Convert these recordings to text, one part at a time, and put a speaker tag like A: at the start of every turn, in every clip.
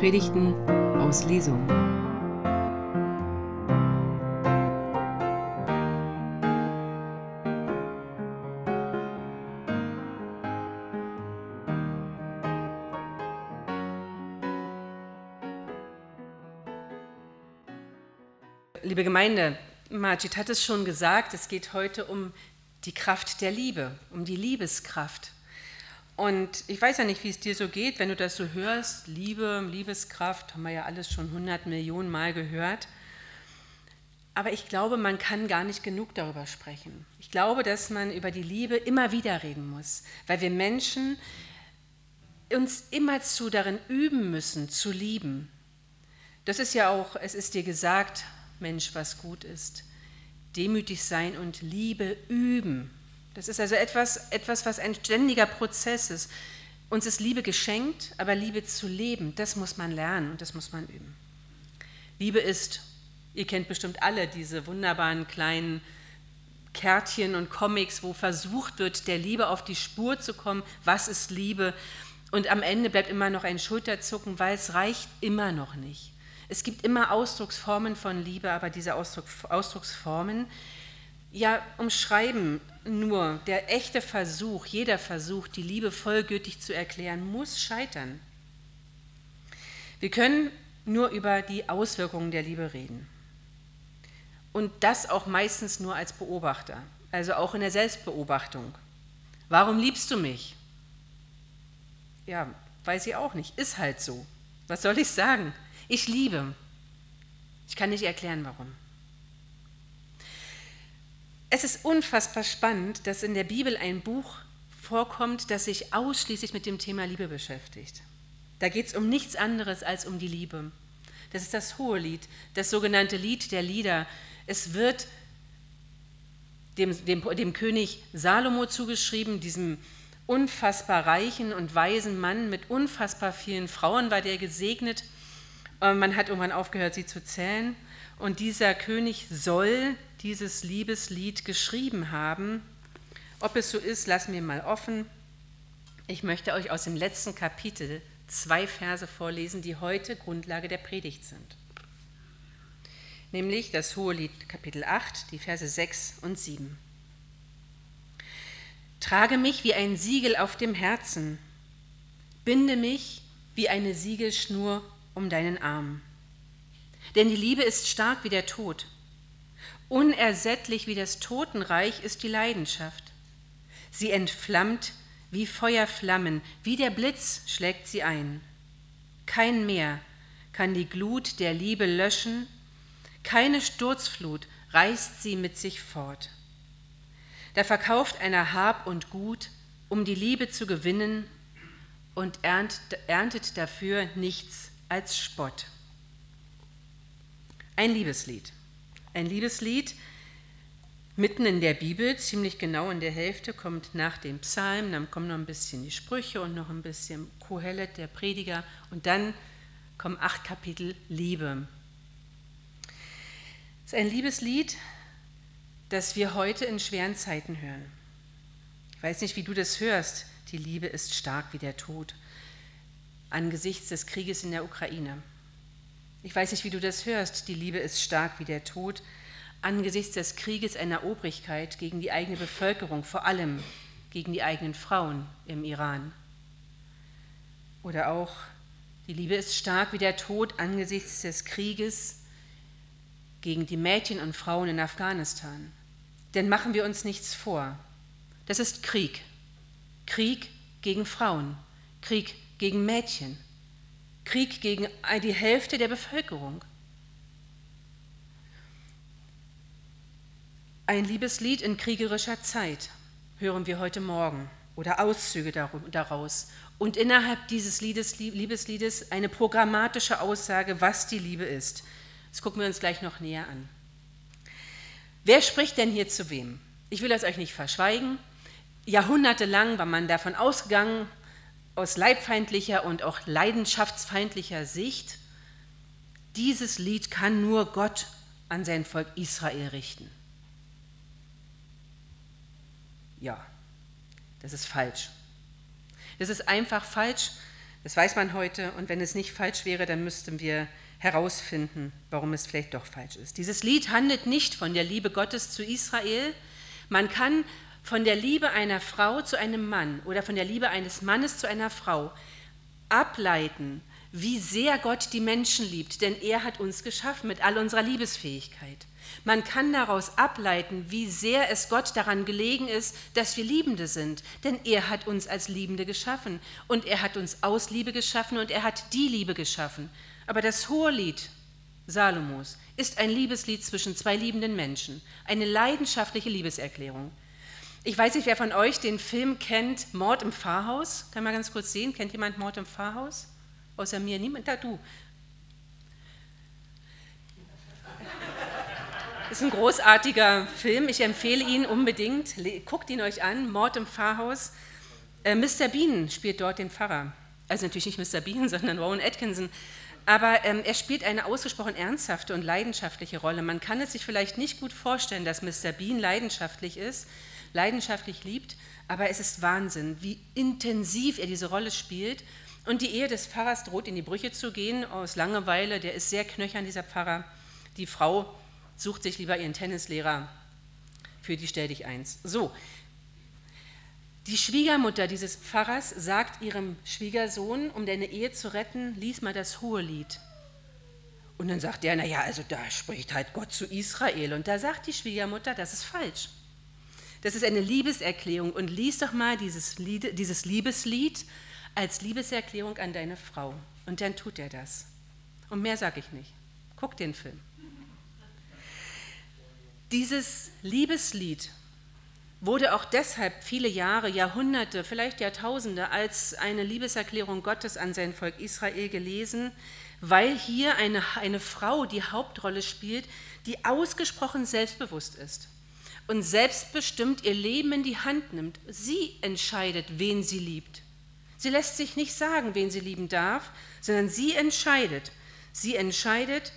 A: Predigten aus Lesung.
B: Liebe Gemeinde, Majid hat es schon gesagt, es geht heute um die Kraft der Liebe, um die Liebeskraft. Und ich weiß ja nicht, wie es dir so geht, wenn du das so hörst. Liebe, Liebeskraft, haben wir ja alles schon 100 Millionen Mal gehört. Aber ich glaube, man kann gar nicht genug darüber sprechen. Ich glaube, dass man über die Liebe immer wieder reden muss, weil wir Menschen uns immerzu darin üben müssen, zu lieben. Das ist ja auch, es ist dir gesagt, Mensch, was gut ist. Demütig sein und Liebe üben. Das ist also etwas, etwas, was ein ständiger Prozess ist. Uns ist Liebe geschenkt, aber Liebe zu leben, das muss man lernen und das muss man üben. Liebe ist, ihr kennt bestimmt alle diese wunderbaren kleinen Kärtchen und Comics, wo versucht wird, der Liebe auf die Spur zu kommen. Was ist Liebe? Und am Ende bleibt immer noch ein Schulterzucken, weil es reicht immer noch nicht. Es gibt immer Ausdrucksformen von Liebe, aber diese Ausdruck, Ausdrucksformen ja umschreiben nur, der echte Versuch, jeder Versuch, die Liebe vollgültig zu erklären, muss scheitern. Wir können nur über die Auswirkungen der Liebe reden. Und das auch meistens nur als Beobachter, also auch in der Selbstbeobachtung. Warum liebst du mich? Ja, weiß ich auch nicht, ist halt so. Was soll ich sagen? Ich liebe. Ich kann nicht erklären, warum. Es ist unfassbar spannend, dass in der Bibel ein Buch vorkommt, das sich ausschließlich mit dem Thema Liebe beschäftigt. Da geht es um nichts anderes als um die Liebe. Das ist das Hohelied, das sogenannte Lied der Lieder. Es wird dem, dem, dem König Salomo zugeschrieben, diesem unfassbar reichen und weisen Mann mit unfassbar vielen Frauen war der gesegnet. Man hat irgendwann aufgehört, sie zu zählen. Und dieser König soll dieses Liebeslied geschrieben haben. Ob es so ist, lassen wir mal offen. Ich möchte euch aus dem letzten Kapitel zwei Verse vorlesen, die heute Grundlage der Predigt sind. Nämlich das Hohelied Kapitel 8, die Verse 6 und 7. Trage mich wie ein Siegel auf dem Herzen, binde mich wie eine Siegelschnur um deinen Arm. Denn die Liebe ist stark wie der Tod Unersättlich wie das Totenreich ist die Leidenschaft. Sie entflammt wie Feuerflammen, wie der Blitz schlägt sie ein. Kein Meer kann die Glut der Liebe löschen, keine Sturzflut reißt sie mit sich fort. Da verkauft einer Hab und Gut, um die Liebe zu gewinnen, und erntet dafür nichts als Spott. Ein Liebeslied. Ein Liebeslied mitten in der Bibel, ziemlich genau in der Hälfte, kommt nach dem Psalm, dann kommen noch ein bisschen die Sprüche und noch ein bisschen Kohelet, der Prediger, und dann kommen acht Kapitel Liebe. Es ist ein Liebeslied, das wir heute in schweren Zeiten hören. Ich weiß nicht, wie du das hörst. Die Liebe ist stark wie der Tod angesichts des Krieges in der Ukraine. Ich weiß nicht, wie du das hörst. Die Liebe ist stark wie der Tod angesichts des Krieges einer Obrigkeit gegen die eigene Bevölkerung, vor allem gegen die eigenen Frauen im Iran. Oder auch, die Liebe ist stark wie der Tod angesichts des Krieges gegen die Mädchen und Frauen in Afghanistan. Denn machen wir uns nichts vor. Das ist Krieg. Krieg gegen Frauen, Krieg gegen Mädchen, Krieg gegen die Hälfte der Bevölkerung. Ein Liebeslied in kriegerischer Zeit hören wir heute Morgen oder Auszüge daraus. Und innerhalb dieses Liedes, Liebesliedes eine programmatische Aussage, was die Liebe ist. Das gucken wir uns gleich noch näher an. Wer spricht denn hier zu wem? Ich will das euch nicht verschweigen. Jahrhundertelang war man davon ausgegangen, aus leibfeindlicher und auch leidenschaftsfeindlicher Sicht, dieses Lied kann nur Gott an sein Volk Israel richten. Ja, das ist falsch. Das ist einfach falsch, Das weiß man heute und wenn es nicht falsch wäre, dann müssten wir herausfinden, warum es vielleicht doch falsch ist. Dieses Lied handelt nicht von der Liebe Gottes zu Israel. Man kann von der Liebe einer Frau zu einem Mann oder von der Liebe eines Mannes zu einer Frau ableiten, wie sehr Gott die Menschen liebt, denn er hat uns geschaffen mit all unserer Liebesfähigkeit. Man kann daraus ableiten, wie sehr es Gott daran gelegen ist, dass wir Liebende sind, denn er hat uns als Liebende geschaffen und er hat uns aus Liebe geschaffen und er hat die Liebe geschaffen. Aber das Hohelied Salomos ist ein Liebeslied zwischen zwei liebenden Menschen, eine leidenschaftliche Liebeserklärung. Ich weiß nicht, wer von euch den Film kennt, Mord im Pfarrhaus. Kann man ganz kurz sehen? Kennt jemand Mord im Pfarrhaus? Außer mir niemand? Da, du. Ist ein großartiger Film. Ich empfehle ihn unbedingt. Guckt ihn euch an. Mord im Pfarrhaus. Äh, Mr. Bean spielt dort den Pfarrer. Also natürlich nicht Mr. Bean, sondern Rowan Atkinson. Aber ähm, er spielt eine ausgesprochen ernsthafte und leidenschaftliche Rolle. Man kann es sich vielleicht nicht gut vorstellen, dass Mr. Bean leidenschaftlich ist, leidenschaftlich liebt, aber es ist Wahnsinn, wie intensiv er diese Rolle spielt. Und die Ehe des Pfarrers droht in die Brüche zu gehen aus Langeweile. Der ist sehr knöchern, dieser Pfarrer. Die Frau sucht sich lieber ihren Tennislehrer für die Stell dich eins. So, die Schwiegermutter dieses Pfarrers sagt ihrem Schwiegersohn, um deine Ehe zu retten, lies mal das Hohelied. Und dann sagt er, naja, also da spricht halt Gott zu Israel. Und da sagt die Schwiegermutter, das ist falsch. Das ist eine Liebeserklärung und lies doch mal dieses, Lied, dieses Liebeslied als Liebeserklärung an deine Frau. Und dann tut er das. Und mehr sage ich nicht. Guck den Film. Dieses Liebeslied wurde auch deshalb viele Jahre, Jahrhunderte, vielleicht Jahrtausende als eine Liebeserklärung Gottes an sein Volk Israel gelesen, weil hier eine, eine Frau die Hauptrolle spielt, die ausgesprochen selbstbewusst ist und selbstbestimmt ihr Leben in die Hand nimmt. Sie entscheidet, wen sie liebt. Sie lässt sich nicht sagen, wen sie lieben darf, sondern sie entscheidet. Sie entscheidet,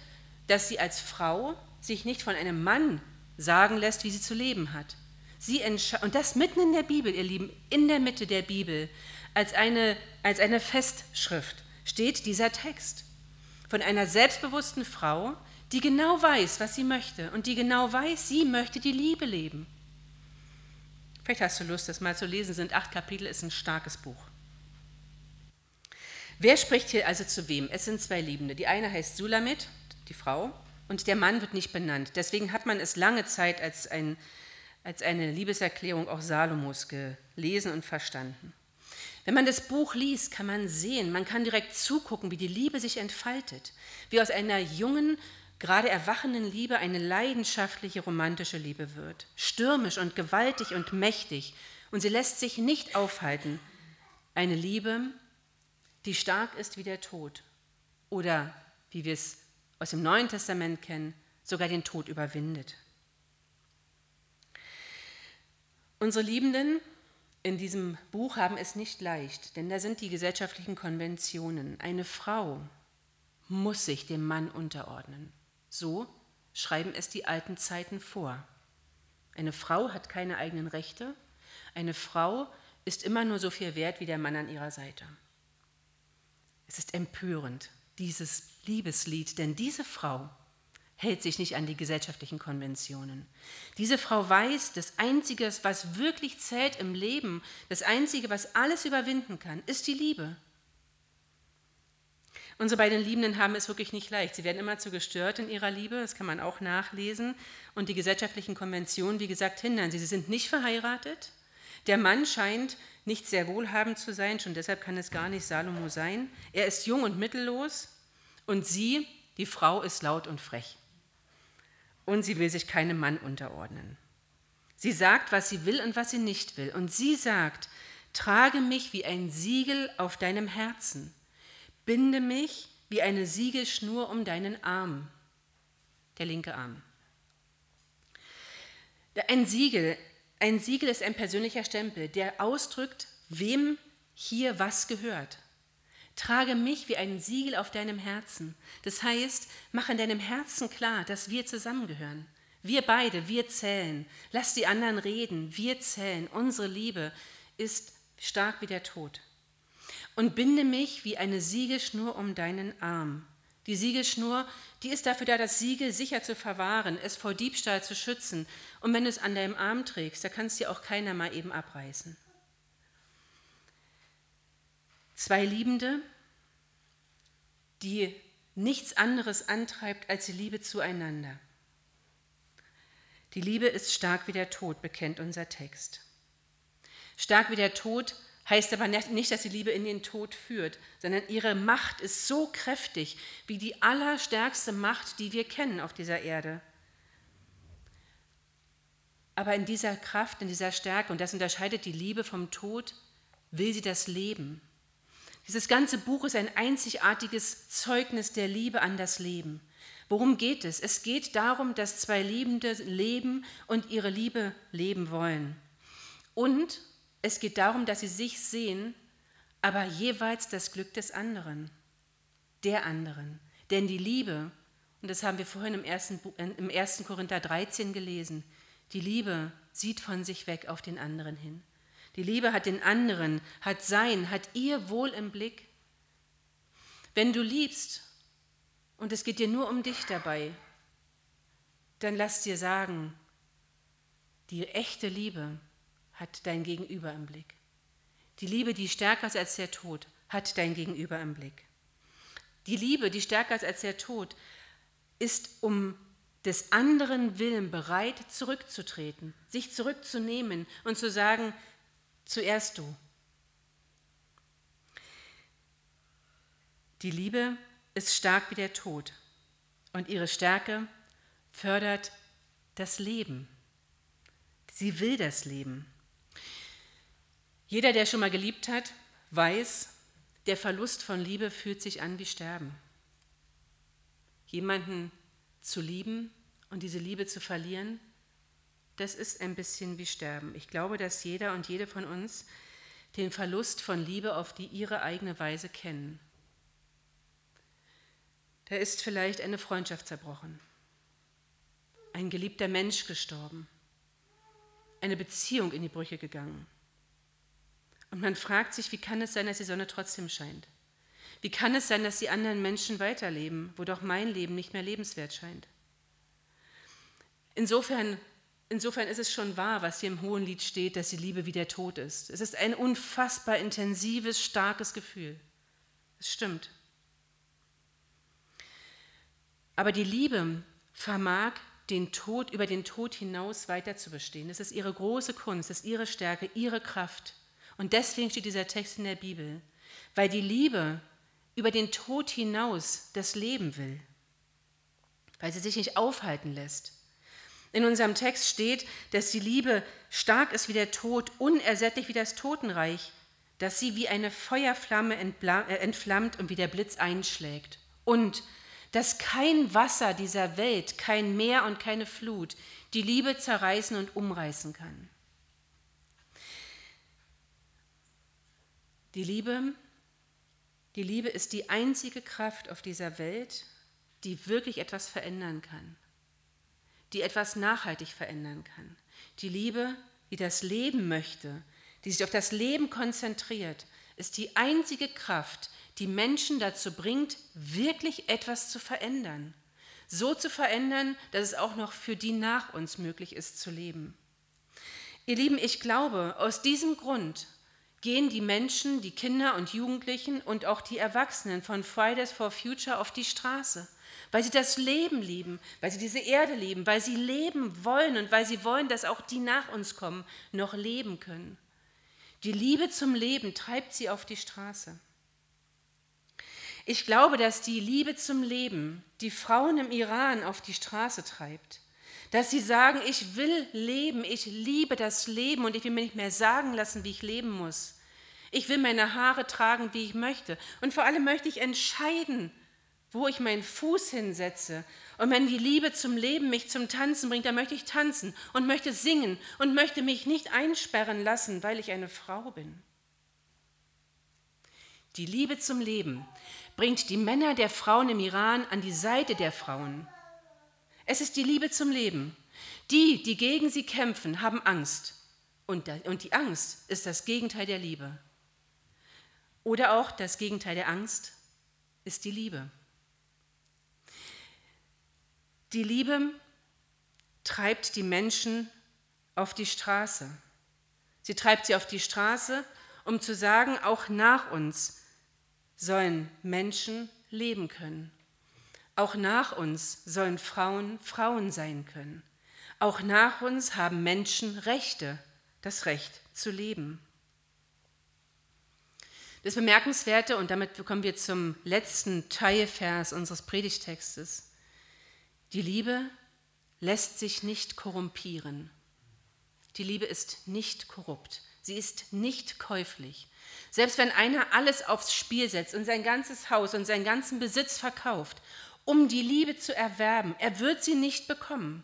B: dass sie als Frau sich nicht von einem Mann sagen lässt, wie sie zu leben hat. Sie und das mitten in der Bibel, ihr Lieben, in der Mitte der Bibel, als eine, als eine Festschrift steht dieser Text von einer selbstbewussten Frau, die genau weiß, was sie möchte und die genau weiß, sie möchte die Liebe leben. Vielleicht hast du Lust, das mal zu lesen, sind acht Kapitel, ist ein starkes Buch. Wer spricht hier also zu wem? Es sind zwei Liebende. Die eine heißt Sulamit, die Frau, und der Mann wird nicht benannt. Deswegen hat man es lange Zeit als, ein, als eine Liebeserklärung auch Salomos gelesen und verstanden. Wenn man das Buch liest, kann man sehen, man kann direkt zugucken, wie die Liebe sich entfaltet, wie aus einer jungen, gerade erwachenden Liebe eine leidenschaftliche, romantische Liebe wird. Stürmisch und gewaltig und mächtig. Und sie lässt sich nicht aufhalten. Eine Liebe, die stark ist wie der Tod. Oder, wie wir es aus dem Neuen Testament kennen, sogar den Tod überwindet. Unsere Liebenden in diesem Buch haben es nicht leicht, denn da sind die gesellschaftlichen Konventionen. Eine Frau muss sich dem Mann unterordnen. So schreiben es die alten Zeiten vor. Eine Frau hat keine eigenen Rechte. Eine Frau ist immer nur so viel wert wie der Mann an ihrer Seite. Es ist empörend, dieses Liebeslied, denn diese Frau hält sich nicht an die gesellschaftlichen Konventionen. Diese Frau weiß, das Einzige, was wirklich zählt im Leben, das Einzige, was alles überwinden kann, ist die Liebe. Unsere beiden Liebenden haben es wirklich nicht leicht. Sie werden immer zu gestört in ihrer Liebe, das kann man auch nachlesen. Und die gesellschaftlichen Konventionen, wie gesagt, hindern sie. Sie sind nicht verheiratet. Der Mann scheint nicht sehr wohlhabend zu sein, schon deshalb kann es gar nicht Salomo sein. Er ist jung und mittellos und sie, die Frau, ist laut und frech. Und sie will sich keinem Mann unterordnen. Sie sagt, was sie will und was sie nicht will. Und sie sagt, trage mich wie ein Siegel auf deinem Herzen Binde mich wie eine Siegelschnur um deinen Arm, der linke Arm. Ein Siegel, ein Siegel ist ein persönlicher Stempel, der ausdrückt, wem hier was gehört. Trage mich wie ein Siegel auf deinem Herzen. Das heißt, mach in deinem Herzen klar, dass wir zusammengehören. Wir beide, wir zählen. Lass die anderen reden. Wir zählen. Unsere Liebe ist stark wie der Tod. Und binde mich wie eine Siegelschnur um deinen Arm. Die Siegelschnur, die ist dafür da, das Siegel sicher zu verwahren, es vor Diebstahl zu schützen. Und wenn du es an deinem Arm trägst, da kannst dir auch keiner mal eben abreißen. Zwei Liebende, die nichts anderes antreibt als die Liebe zueinander. Die Liebe ist stark wie der Tod, bekennt unser Text. Stark wie der Tod heißt aber nicht, dass die Liebe in den Tod führt, sondern ihre Macht ist so kräftig wie die allerstärkste Macht, die wir kennen auf dieser Erde. Aber in dieser Kraft, in dieser Stärke, und das unterscheidet die Liebe vom Tod, will sie das Leben. Dieses ganze Buch ist ein einzigartiges Zeugnis der Liebe an das Leben. Worum geht es? Es geht darum, dass zwei Liebende leben und ihre Liebe leben wollen. Und es geht darum, dass sie sich sehen, aber jeweils das Glück des anderen, der anderen. Denn die Liebe, und das haben wir vorhin im 1. Im 1. Korinther 13 gelesen, die Liebe sieht von sich weg auf den anderen hin. Die Liebe hat den anderen, hat sein, hat ihr Wohl im Blick. Wenn du liebst und es geht dir nur um dich dabei, dann lass dir sagen, die echte Liebe hat dein Gegenüber im Blick. Die Liebe, die stärker ist als der Tod, hat dein Gegenüber im Blick. Die Liebe, die stärker ist als der Tod, ist um des anderen Willen bereit, zurückzutreten, sich zurückzunehmen und zu sagen, Zuerst du. Die Liebe ist stark wie der Tod und ihre Stärke fördert das Leben. Sie will das Leben. Jeder, der schon mal geliebt hat, weiß, der Verlust von Liebe fühlt sich an wie Sterben. Jemanden zu lieben und diese Liebe zu verlieren, das ist ein bisschen wie Sterben. Ich glaube, dass jeder und jede von uns den Verlust von Liebe auf die ihre eigene Weise kennen. Da ist vielleicht eine Freundschaft zerbrochen, ein geliebter Mensch gestorben, eine Beziehung in die Brüche gegangen. Und man fragt sich, wie kann es sein, dass die Sonne trotzdem scheint? Wie kann es sein, dass die anderen Menschen weiterleben, wo doch mein Leben nicht mehr lebenswert scheint? Insofern Insofern ist es schon wahr, was hier im Hohen Lied steht, dass die Liebe wie der Tod ist. Es ist ein unfassbar intensives, starkes Gefühl. Es stimmt. Aber die Liebe vermag den Tod über den Tod hinaus weiter zu bestehen. Das ist ihre große Kunst, das ist ihre Stärke, ihre Kraft. Und deswegen steht dieser Text in der Bibel, weil die Liebe über den Tod hinaus das Leben will, weil sie sich nicht aufhalten lässt. In unserem Text steht, dass die Liebe stark ist wie der Tod, unersättlich wie das Totenreich, dass sie wie eine Feuerflamme äh, entflammt und wie der Blitz einschlägt. Und dass kein Wasser dieser Welt, kein Meer und keine Flut die Liebe zerreißen und umreißen kann. Die Liebe, die Liebe ist die einzige Kraft auf dieser Welt, die wirklich etwas verändern kann die etwas nachhaltig verändern kann. Die Liebe, die das Leben möchte, die sich auf das Leben konzentriert, ist die einzige Kraft, die Menschen dazu bringt, wirklich etwas zu verändern. So zu verändern, dass es auch noch für die nach uns möglich ist zu leben. Ihr Lieben, ich glaube, aus diesem Grund gehen die Menschen, die Kinder und Jugendlichen und auch die Erwachsenen von Fridays for Future auf die Straße weil sie das Leben lieben, weil sie diese Erde lieben, weil sie leben wollen und weil sie wollen, dass auch die nach uns kommen, noch leben können. Die Liebe zum Leben treibt sie auf die Straße. Ich glaube, dass die Liebe zum Leben die Frauen im Iran auf die Straße treibt. Dass sie sagen, ich will leben, ich liebe das Leben und ich will mir nicht mehr sagen lassen, wie ich leben muss. Ich will meine Haare tragen, wie ich möchte. Und vor allem möchte ich entscheiden, wo ich meinen Fuß hinsetze. Und wenn die Liebe zum Leben mich zum Tanzen bringt, dann möchte ich tanzen und möchte singen und möchte mich nicht einsperren lassen, weil ich eine Frau bin. Die Liebe zum Leben bringt die Männer der Frauen im Iran an die Seite der Frauen. Es ist die Liebe zum Leben. Die, die gegen sie kämpfen, haben Angst. Und die Angst ist das Gegenteil der Liebe. Oder auch das Gegenteil der Angst ist die Liebe. Die Liebe treibt die Menschen auf die Straße. Sie treibt sie auf die Straße, um zu sagen, auch nach uns sollen Menschen leben können. Auch nach uns sollen Frauen Frauen sein können. Auch nach uns haben Menschen Rechte, das Recht zu leben. Das Bemerkenswerte, und damit kommen wir zum letzten Teilvers unseres Predigtextes, die Liebe lässt sich nicht korrumpieren. Die Liebe ist nicht korrupt. Sie ist nicht käuflich. Selbst wenn einer alles aufs Spiel setzt und sein ganzes Haus und seinen ganzen Besitz verkauft, um die Liebe zu erwerben, er wird sie nicht bekommen.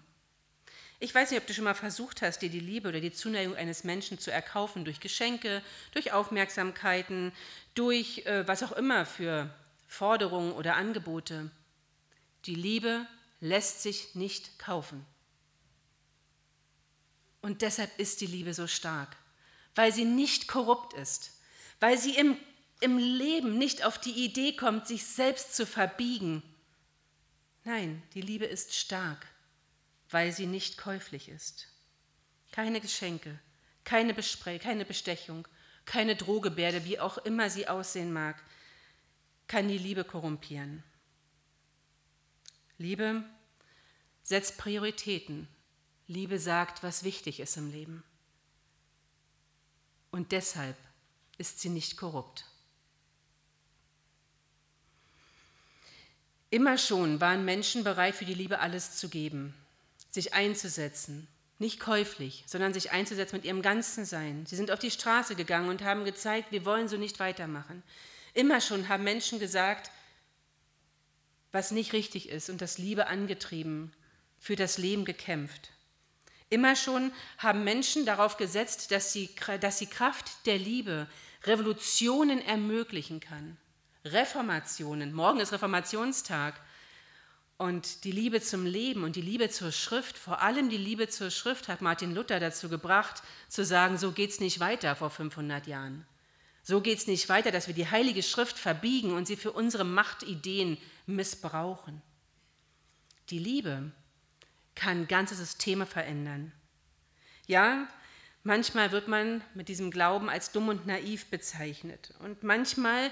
B: Ich weiß nicht, ob du schon mal versucht hast, dir die Liebe oder die Zuneigung eines Menschen zu erkaufen durch Geschenke, durch Aufmerksamkeiten, durch äh, was auch immer für Forderungen oder Angebote. Die Liebe lässt sich nicht kaufen. Und deshalb ist die Liebe so stark, weil sie nicht korrupt ist, weil sie im, im Leben nicht auf die Idee kommt, sich selbst zu verbiegen. Nein, die Liebe ist stark weil sie nicht käuflich ist. Keine Geschenke, keine, Bespre keine Bestechung, keine Drohgebärde, wie auch immer sie aussehen mag, kann die Liebe korrumpieren. Liebe setzt Prioritäten. Liebe sagt, was wichtig ist im Leben. Und deshalb ist sie nicht korrupt. Immer schon waren Menschen bereit, für die Liebe alles zu geben sich einzusetzen. Nicht käuflich, sondern sich einzusetzen mit ihrem ganzen Sein. Sie sind auf die Straße gegangen und haben gezeigt, wir wollen so nicht weitermachen. Immer schon haben Menschen gesagt, was nicht richtig ist und das Liebe angetrieben, für das Leben gekämpft. Immer schon haben Menschen darauf gesetzt, dass die, dass die Kraft der Liebe Revolutionen ermöglichen kann. Reformationen. Morgen ist Reformationstag. Und die Liebe zum Leben und die Liebe zur Schrift, vor allem die Liebe zur Schrift, hat Martin Luther dazu gebracht, zu sagen, so geht es nicht weiter vor 500 Jahren. So geht es nicht weiter, dass wir die Heilige Schrift verbiegen und sie für unsere Machtideen missbrauchen. Die Liebe kann ganze Systeme verändern. Ja, manchmal wird man mit diesem Glauben als dumm und naiv bezeichnet und manchmal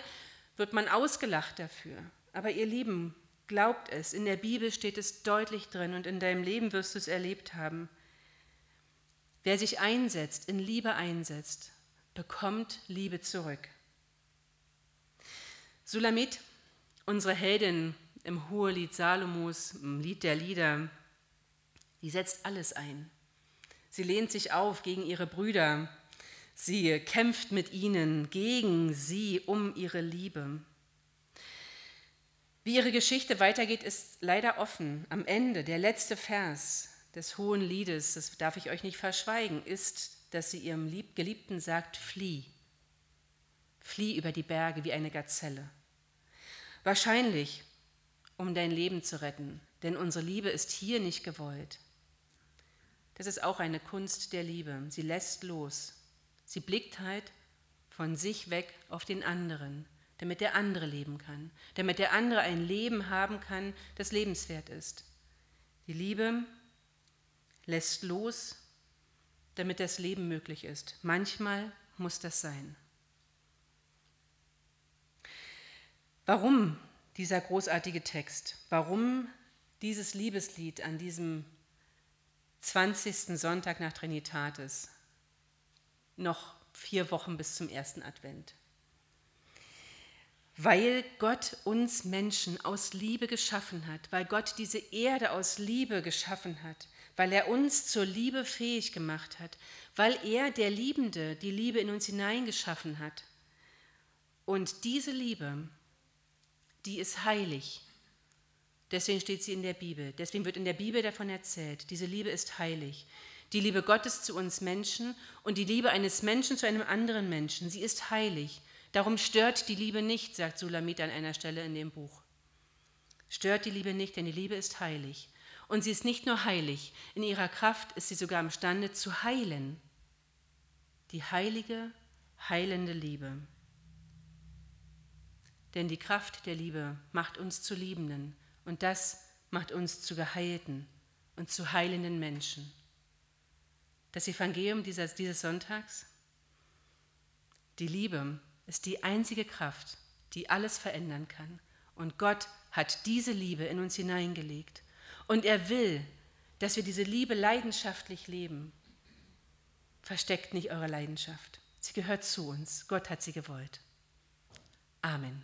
B: wird man ausgelacht dafür. Aber ihr Lieben, Glaubt es, in der Bibel steht es deutlich drin und in deinem Leben wirst du es erlebt haben. Wer sich einsetzt, in Liebe einsetzt, bekommt Liebe zurück. Sulamit, unsere Heldin im Hohelied Salomos, im Lied der Lieder, die setzt alles ein. Sie lehnt sich auf gegen ihre Brüder. Sie kämpft mit ihnen gegen sie um ihre Liebe. Wie ihre Geschichte weitergeht, ist leider offen. Am Ende, der letzte Vers des Hohen Liedes, das darf ich euch nicht verschweigen, ist, dass sie ihrem Geliebten sagt, flieh. Flieh über die Berge wie eine Gazelle. Wahrscheinlich, um dein Leben zu retten, denn unsere Liebe ist hier nicht gewollt. Das ist auch eine Kunst der Liebe. Sie lässt los. Sie blickt halt von sich weg auf den anderen damit der andere leben kann, damit der andere ein Leben haben kann, das lebenswert ist. Die Liebe lässt los, damit das Leben möglich ist. Manchmal muss das sein. Warum dieser großartige Text? Warum dieses Liebeslied an diesem 20. Sonntag nach Trinitatis? Noch vier Wochen bis zum ersten Advent weil Gott uns Menschen aus Liebe geschaffen hat, weil Gott diese Erde aus Liebe geschaffen hat, weil er uns zur Liebe fähig gemacht hat, weil er, der Liebende, die Liebe in uns hineingeschaffen hat. Und diese Liebe, die ist heilig. Deswegen steht sie in der Bibel. Deswegen wird in der Bibel davon erzählt, diese Liebe ist heilig. Die Liebe Gottes zu uns Menschen und die Liebe eines Menschen zu einem anderen Menschen, sie ist heilig. Darum stört die Liebe nicht, sagt Sulamit an einer Stelle in dem Buch. Stört die Liebe nicht, denn die Liebe ist heilig. Und sie ist nicht nur heilig, in ihrer Kraft ist sie sogar imstande zu heilen. Die heilige, heilende Liebe. denn die Kraft der Liebe macht uns zu Liebenden und das macht uns zu Geheilten und zu heilenden Menschen. Das Evangelium dieses, dieses Sonntags, die Liebe ist die einzige Kraft, die alles verändern kann. Und Gott hat diese Liebe in uns hineingelegt. Und er will, dass wir diese Liebe leidenschaftlich leben. Versteckt nicht eure Leidenschaft. Sie gehört zu uns. Gott hat sie gewollt. Amen.